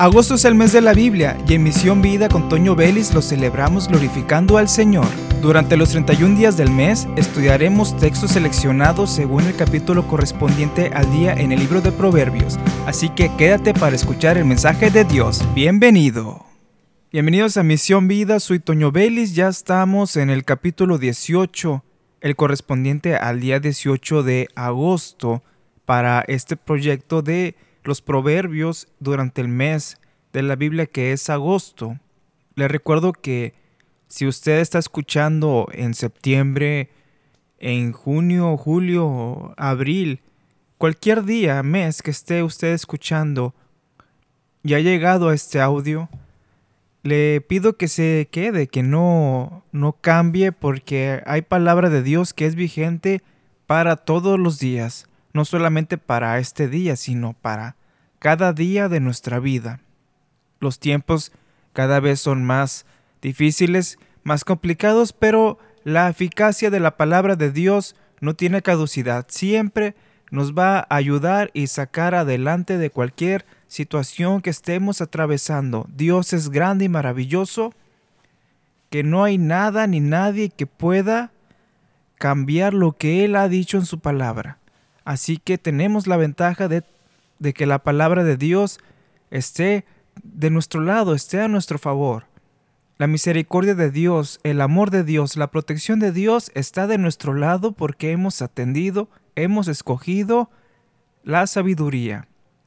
Agosto es el mes de la Biblia y en Misión Vida con Toño Vélez lo celebramos glorificando al Señor. Durante los 31 días del mes estudiaremos textos seleccionados según el capítulo correspondiente al día en el libro de Proverbios, así que quédate para escuchar el mensaje de Dios. Bienvenido. Bienvenidos a Misión Vida, soy Toño Vélez, ya estamos en el capítulo 18, el correspondiente al día 18 de agosto para este proyecto de los proverbios durante el mes de la Biblia que es agosto. Le recuerdo que si usted está escuchando en septiembre, en junio, julio, abril, cualquier día, mes que esté usted escuchando y ha llegado a este audio, le pido que se quede, que no, no cambie porque hay palabra de Dios que es vigente para todos los días, no solamente para este día, sino para cada día de nuestra vida. Los tiempos cada vez son más difíciles, más complicados, pero la eficacia de la palabra de Dios no tiene caducidad. Siempre nos va a ayudar y sacar adelante de cualquier situación que estemos atravesando. Dios es grande y maravilloso, que no hay nada ni nadie que pueda cambiar lo que Él ha dicho en su palabra. Así que tenemos la ventaja de de que la palabra de Dios esté de nuestro lado, esté a nuestro favor. La misericordia de Dios, el amor de Dios, la protección de Dios está de nuestro lado porque hemos atendido, hemos escogido la sabiduría,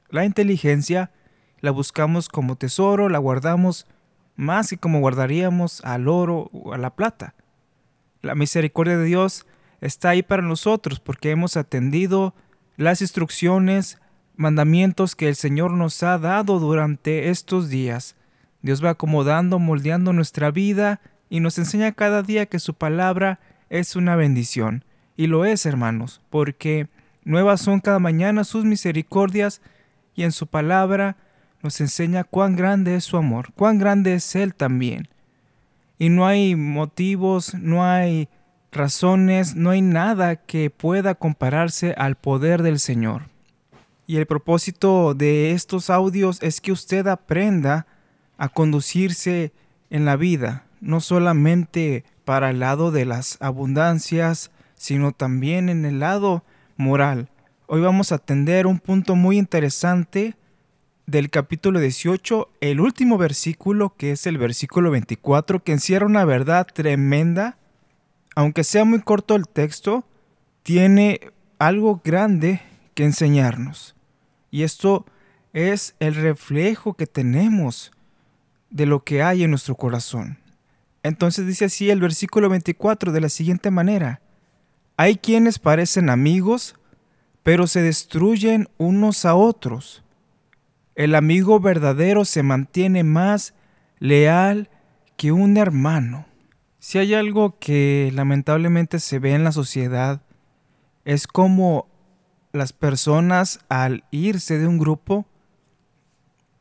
la inteligencia, la buscamos como tesoro, la guardamos más que como guardaríamos al oro o a la plata. La misericordia de Dios está ahí para nosotros porque hemos atendido las instrucciones, mandamientos que el Señor nos ha dado durante estos días. Dios va acomodando, moldeando nuestra vida y nos enseña cada día que su palabra es una bendición. Y lo es, hermanos, porque nuevas son cada mañana sus misericordias y en su palabra nos enseña cuán grande es su amor, cuán grande es Él también. Y no hay motivos, no hay razones, no hay nada que pueda compararse al poder del Señor. Y el propósito de estos audios es que usted aprenda a conducirse en la vida, no solamente para el lado de las abundancias, sino también en el lado moral. Hoy vamos a atender un punto muy interesante del capítulo 18, el último versículo, que es el versículo 24, que encierra una verdad tremenda. Aunque sea muy corto el texto, tiene algo grande que enseñarnos. Y esto es el reflejo que tenemos de lo que hay en nuestro corazón. Entonces dice así el versículo 24 de la siguiente manera. Hay quienes parecen amigos, pero se destruyen unos a otros. El amigo verdadero se mantiene más leal que un hermano. Si hay algo que lamentablemente se ve en la sociedad, es como las personas al irse de un grupo,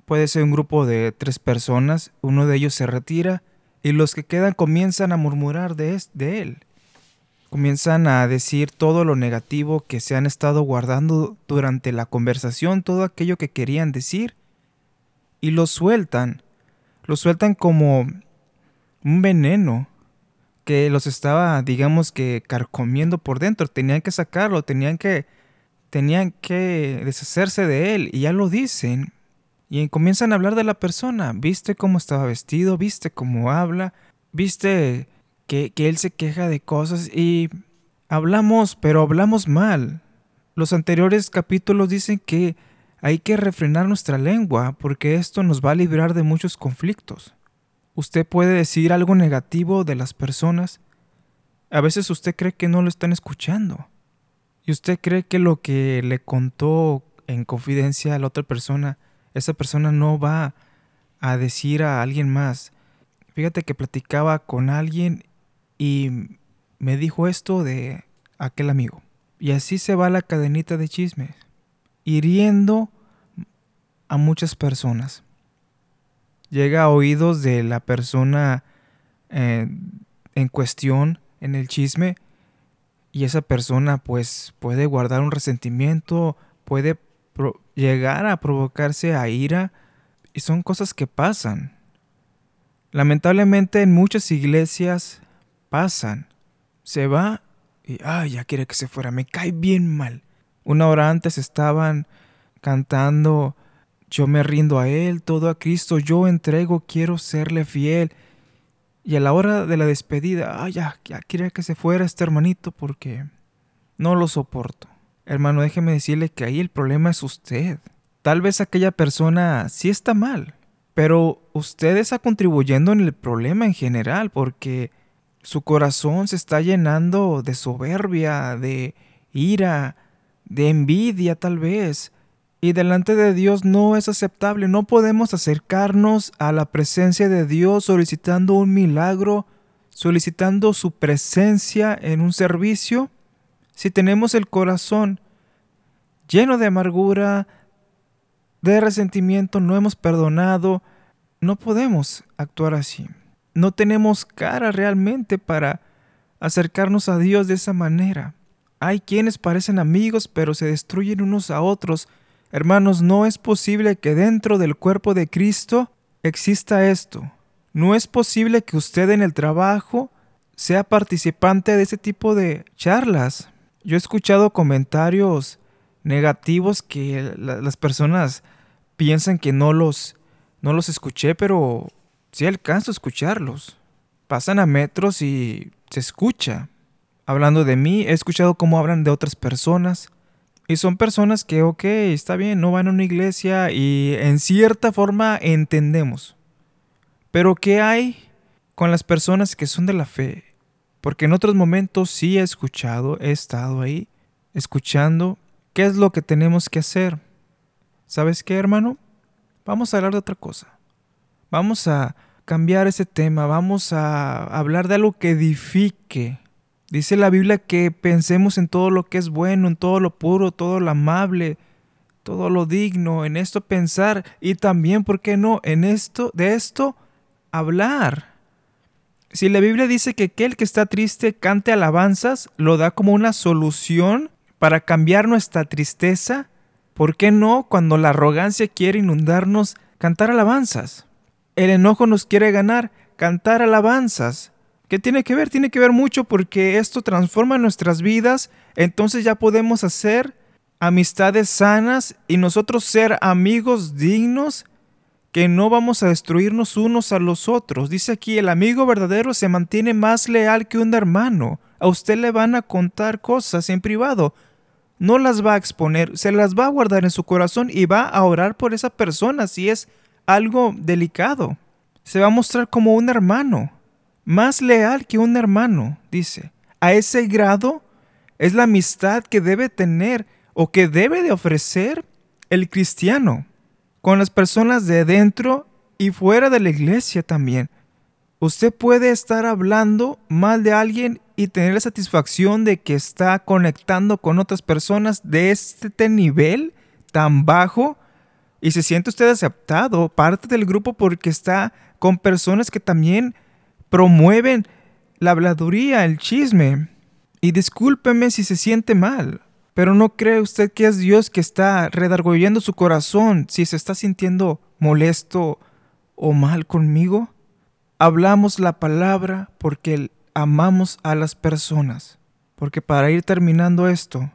puede ser un grupo de tres personas, uno de ellos se retira y los que quedan comienzan a murmurar de, de él. Comienzan a decir todo lo negativo que se han estado guardando durante la conversación, todo aquello que querían decir, y lo sueltan. Lo sueltan como un veneno que los estaba, digamos que, carcomiendo por dentro. Tenían que sacarlo, tenían que tenían que deshacerse de él y ya lo dicen. Y comienzan a hablar de la persona. ¿Viste cómo estaba vestido? ¿Viste cómo habla? ¿Viste que, que él se queja de cosas? Y hablamos, pero hablamos mal. Los anteriores capítulos dicen que hay que refrenar nuestra lengua porque esto nos va a librar de muchos conflictos. Usted puede decir algo negativo de las personas. A veces usted cree que no lo están escuchando. ¿Y usted cree que lo que le contó en confidencia a la otra persona, esa persona no va a decir a alguien más? Fíjate que platicaba con alguien y me dijo esto de aquel amigo. Y así se va la cadenita de chismes, hiriendo a muchas personas. Llega a oídos de la persona eh, en cuestión en el chisme y esa persona pues puede guardar un resentimiento, puede llegar a provocarse a ira Y son cosas que pasan. Lamentablemente en muchas iglesias pasan. Se va y, ay, ya quiere que se fuera, me cae bien mal. Una hora antes estaban cantando, yo me rindo a Él, todo a Cristo, yo entrego, quiero serle fiel. Y a la hora de la despedida, ay, ya, ya quiere que se fuera este hermanito porque no lo soporto. Hermano, déjeme decirle que ahí el problema es usted. Tal vez aquella persona sí está mal, pero usted está contribuyendo en el problema en general porque su corazón se está llenando de soberbia, de ira, de envidia tal vez. Y delante de Dios no es aceptable. No podemos acercarnos a la presencia de Dios solicitando un milagro, solicitando su presencia en un servicio. Si tenemos el corazón lleno de amargura, de resentimiento, no hemos perdonado, no podemos actuar así. No tenemos cara realmente para acercarnos a Dios de esa manera. Hay quienes parecen amigos pero se destruyen unos a otros. Hermanos, no es posible que dentro del cuerpo de Cristo exista esto. No es posible que usted en el trabajo sea participante de ese tipo de charlas. Yo he escuchado comentarios negativos que las personas piensan que no los, no los escuché, pero sí alcanzo a escucharlos. Pasan a metros y se escucha. Hablando de mí, he escuchado cómo hablan de otras personas. Y son personas que, ok, está bien, no van a una iglesia y en cierta forma entendemos. Pero ¿qué hay con las personas que son de la fe? Porque en otros momentos sí he escuchado, he estado ahí, escuchando qué es lo que tenemos que hacer. ¿Sabes qué, hermano? Vamos a hablar de otra cosa. Vamos a cambiar ese tema, vamos a hablar de algo que edifique. Dice la Biblia que pensemos en todo lo que es bueno, en todo lo puro, todo lo amable, todo lo digno, en esto pensar y también, ¿por qué no? En esto, de esto, hablar. Si la Biblia dice que aquel que está triste cante alabanzas, lo da como una solución para cambiar nuestra tristeza, ¿por qué no cuando la arrogancia quiere inundarnos cantar alabanzas? El enojo nos quiere ganar, cantar alabanzas. ¿Qué tiene que ver? Tiene que ver mucho porque esto transforma nuestras vidas, entonces ya podemos hacer amistades sanas y nosotros ser amigos dignos que no vamos a destruirnos unos a los otros. Dice aquí, el amigo verdadero se mantiene más leal que un hermano. A usted le van a contar cosas en privado, no las va a exponer, se las va a guardar en su corazón y va a orar por esa persona si es algo delicado. Se va a mostrar como un hermano, más leal que un hermano, dice. A ese grado es la amistad que debe tener o que debe de ofrecer el cristiano con las personas de dentro y fuera de la iglesia también. Usted puede estar hablando mal de alguien y tener la satisfacción de que está conectando con otras personas de este nivel tan bajo y se siente usted aceptado, parte del grupo porque está con personas que también promueven la habladuría, el chisme. Y discúlpeme si se siente mal, pero ¿no cree usted que es Dios que está redarguyendo su corazón si se está sintiendo molesto o mal conmigo? hablamos la palabra porque amamos a las personas. Porque para ir terminando esto,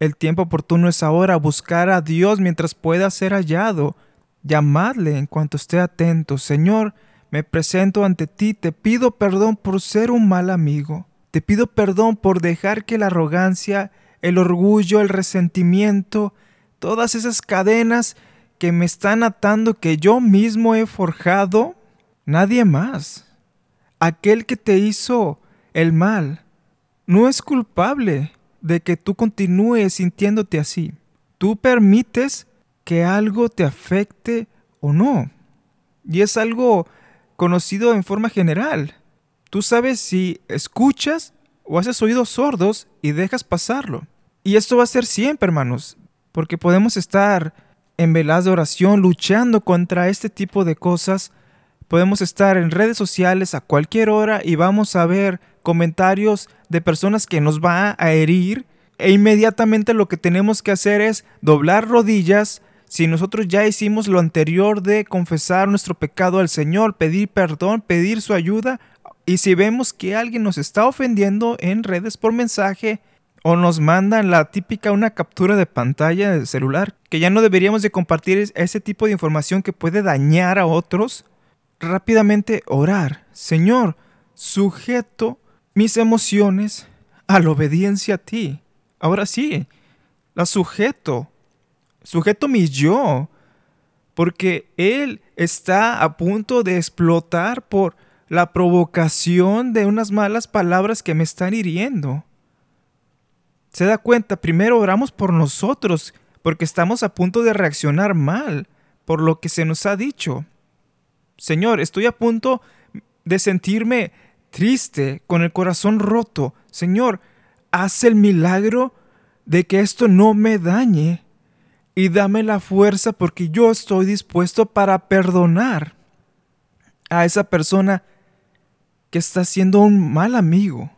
el tiempo oportuno es ahora buscar a Dios mientras pueda ser hallado. Llamadle en cuanto esté atento. Señor, me presento ante ti, te pido perdón por ser un mal amigo. Te pido perdón por dejar que la arrogancia, el orgullo, el resentimiento, todas esas cadenas que me están atando, que yo mismo he forjado, nadie más. Aquel que te hizo el mal no es culpable de que tú continúes sintiéndote así. Tú permites que algo te afecte o no. Y es algo conocido en forma general. Tú sabes si escuchas o haces oídos sordos y dejas pasarlo. Y esto va a ser siempre, hermanos, porque podemos estar en velas de oración luchando contra este tipo de cosas Podemos estar en redes sociales a cualquier hora y vamos a ver comentarios de personas que nos va a herir e inmediatamente lo que tenemos que hacer es doblar rodillas, si nosotros ya hicimos lo anterior de confesar nuestro pecado al Señor, pedir perdón, pedir su ayuda, y si vemos que alguien nos está ofendiendo en redes por mensaje, o nos mandan la típica una captura de pantalla del celular, que ya no deberíamos de compartir ese tipo de información que puede dañar a otros, rápidamente orar. Señor, sujeto mis emociones a la obediencia a ti. Ahora sí, la sujeto. Sujeto mi yo. Porque Él está a punto de explotar por la provocación de unas malas palabras que me están hiriendo se da cuenta, primero oramos por nosotros, porque estamos a punto de reaccionar mal por lo que se nos ha dicho. Señor, estoy a punto de sentirme triste, con el corazón roto. Señor, haz el milagro de que esto no me dañe y dame la fuerza porque yo estoy dispuesto para perdonar a esa persona que está siendo un mal amigo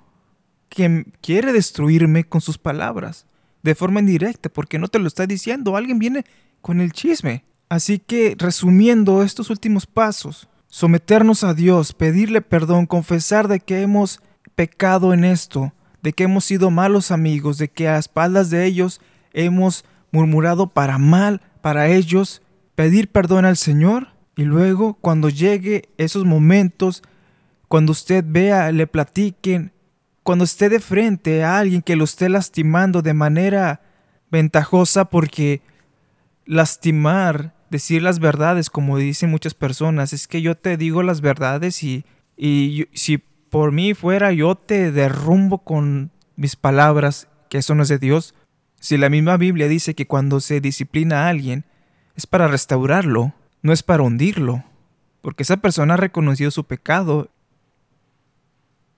que quiere destruirme con sus palabras, de forma indirecta, porque no te lo está diciendo, alguien viene con el chisme. Así que, resumiendo estos últimos pasos, someternos a Dios, pedirle perdón, confesar de que hemos pecado en esto, de que hemos sido malos amigos, de que a espaldas de ellos hemos murmurado para mal para ellos, pedir perdón al Señor y luego cuando llegue esos momentos, cuando usted vea, le platiquen, cuando esté de frente a alguien que lo esté lastimando de manera ventajosa porque lastimar, decir las verdades, como dicen muchas personas, es que yo te digo las verdades y, y si por mí fuera yo te derrumbo con mis palabras, que eso no es de Dios. Si la misma Biblia dice que cuando se disciplina a alguien es para restaurarlo, no es para hundirlo, porque esa persona ha reconocido su pecado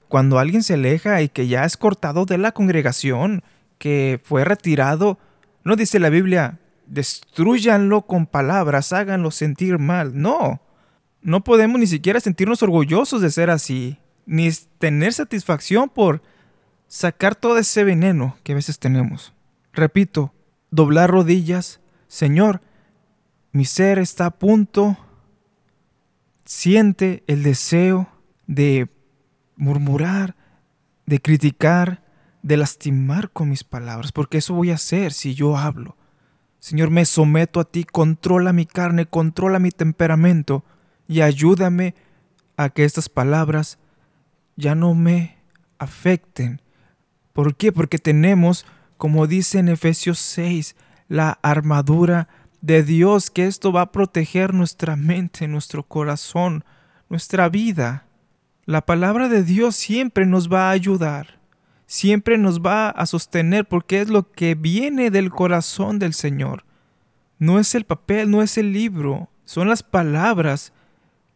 cuando alguien se aleja y que ya es cortado de la congregación, que fue retirado, no dice la Biblia, destruyanlo con palabras, háganlo sentir mal. No, no podemos ni siquiera sentirnos orgullosos de ser así, ni tener satisfacción por sacar todo ese veneno que a veces tenemos. Repito, doblar rodillas, Señor, mi ser está a punto, siente el deseo de murmurar, de criticar, de lastimar con mis palabras, porque eso voy a hacer si yo hablo. Señor, me someto a ti, controla mi carne, controla mi temperamento y ayúdame a que estas palabras ya no me afecten. ¿Por qué? Porque tenemos, como dice en Efesios 6, la armadura de Dios, que esto va a proteger nuestra mente, nuestro corazón, nuestra vida. La palabra de Dios siempre nos va a ayudar, siempre nos va a sostener porque es lo que viene del corazón del Señor. No es el papel, no es el libro, son las palabras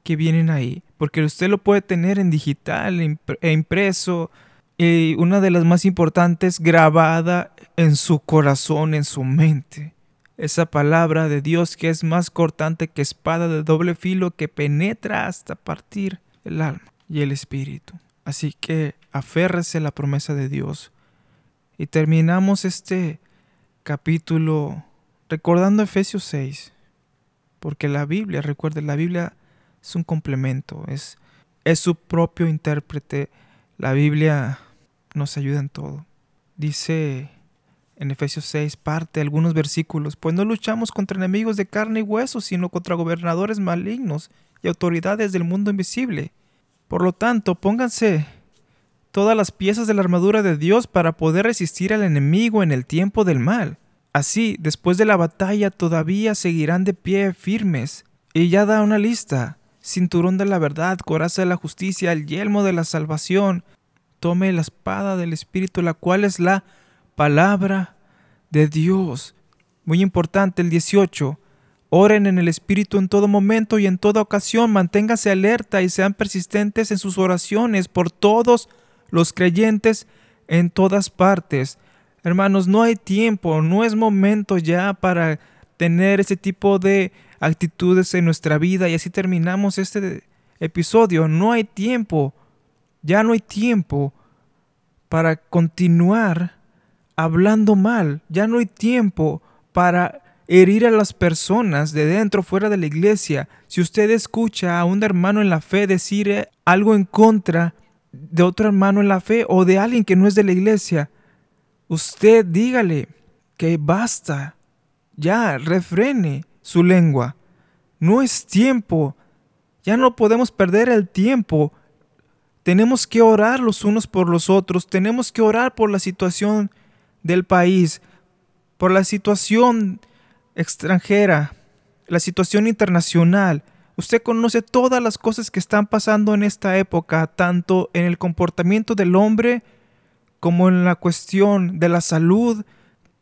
que vienen ahí, porque usted lo puede tener en digital e impreso, y una de las más importantes, grabada en su corazón, en su mente. Esa palabra de Dios que es más cortante que espada de doble filo que penetra hasta partir el alma y el Espíritu. Así que aférrese a la promesa de Dios. Y terminamos este capítulo recordando Efesios 6. Porque la Biblia, recuerde, la Biblia es un complemento, es, es su propio intérprete. La Biblia nos ayuda en todo. Dice en Efesios 6, parte algunos versículos, pues no luchamos contra enemigos de carne y hueso, sino contra gobernadores malignos y autoridades del mundo invisible por lo tanto, pónganse todas las piezas de la armadura de Dios para poder resistir al enemigo en el tiempo del mal. Así, después de la batalla todavía seguirán de pie firmes. Y ya da una lista. Cinturón de la verdad, coraza de la justicia, el yelmo de la salvación. Tome la espada del Espíritu, la cual es la palabra de Dios. Muy importante el 18. Oren en el Espíritu en todo momento y en toda ocasión. Manténganse alerta y sean persistentes en sus oraciones por todos los creyentes en todas partes. Hermanos, no hay tiempo, no es momento ya para tener ese tipo de actitudes en nuestra vida y así terminamos este episodio. No hay tiempo, ya no hay tiempo para continuar hablando mal, ya no hay tiempo para herir a las personas de dentro, fuera de la iglesia. Si usted escucha a un hermano en la fe decir algo en contra de otro hermano en la fe o de alguien que no es de la iglesia, usted dígale que basta, ya, refrene su lengua. No es tiempo, ya no podemos perder el tiempo. Tenemos que orar los unos por los otros, tenemos que orar por la situación del país, por la situación extranjera, la situación internacional. Usted conoce todas las cosas que están pasando en esta época, tanto en el comportamiento del hombre como en la cuestión de la salud,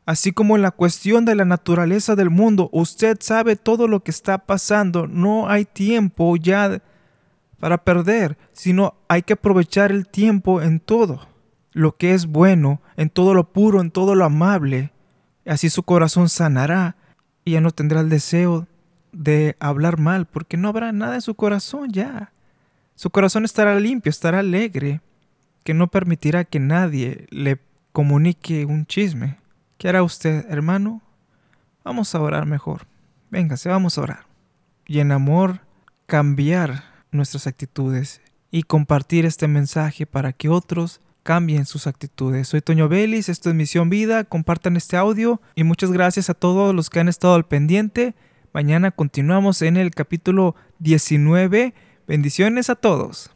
así como en la cuestión de la naturaleza del mundo. Usted sabe todo lo que está pasando. No hay tiempo ya para perder, sino hay que aprovechar el tiempo en todo lo que es bueno, en todo lo puro, en todo lo amable. Así su corazón sanará y ya no tendrá el deseo de hablar mal, porque no habrá nada en su corazón ya. Su corazón estará limpio, estará alegre, que no permitirá que nadie le comunique un chisme. ¿Qué hará usted, hermano? Vamos a orar mejor. Véngase, vamos a orar. Y en amor, cambiar nuestras actitudes y compartir este mensaje para que otros cambien sus actitudes. Soy Toño Vélez, esto es Misión Vida, compartan este audio y muchas gracias a todos los que han estado al pendiente. Mañana continuamos en el capítulo 19. Bendiciones a todos.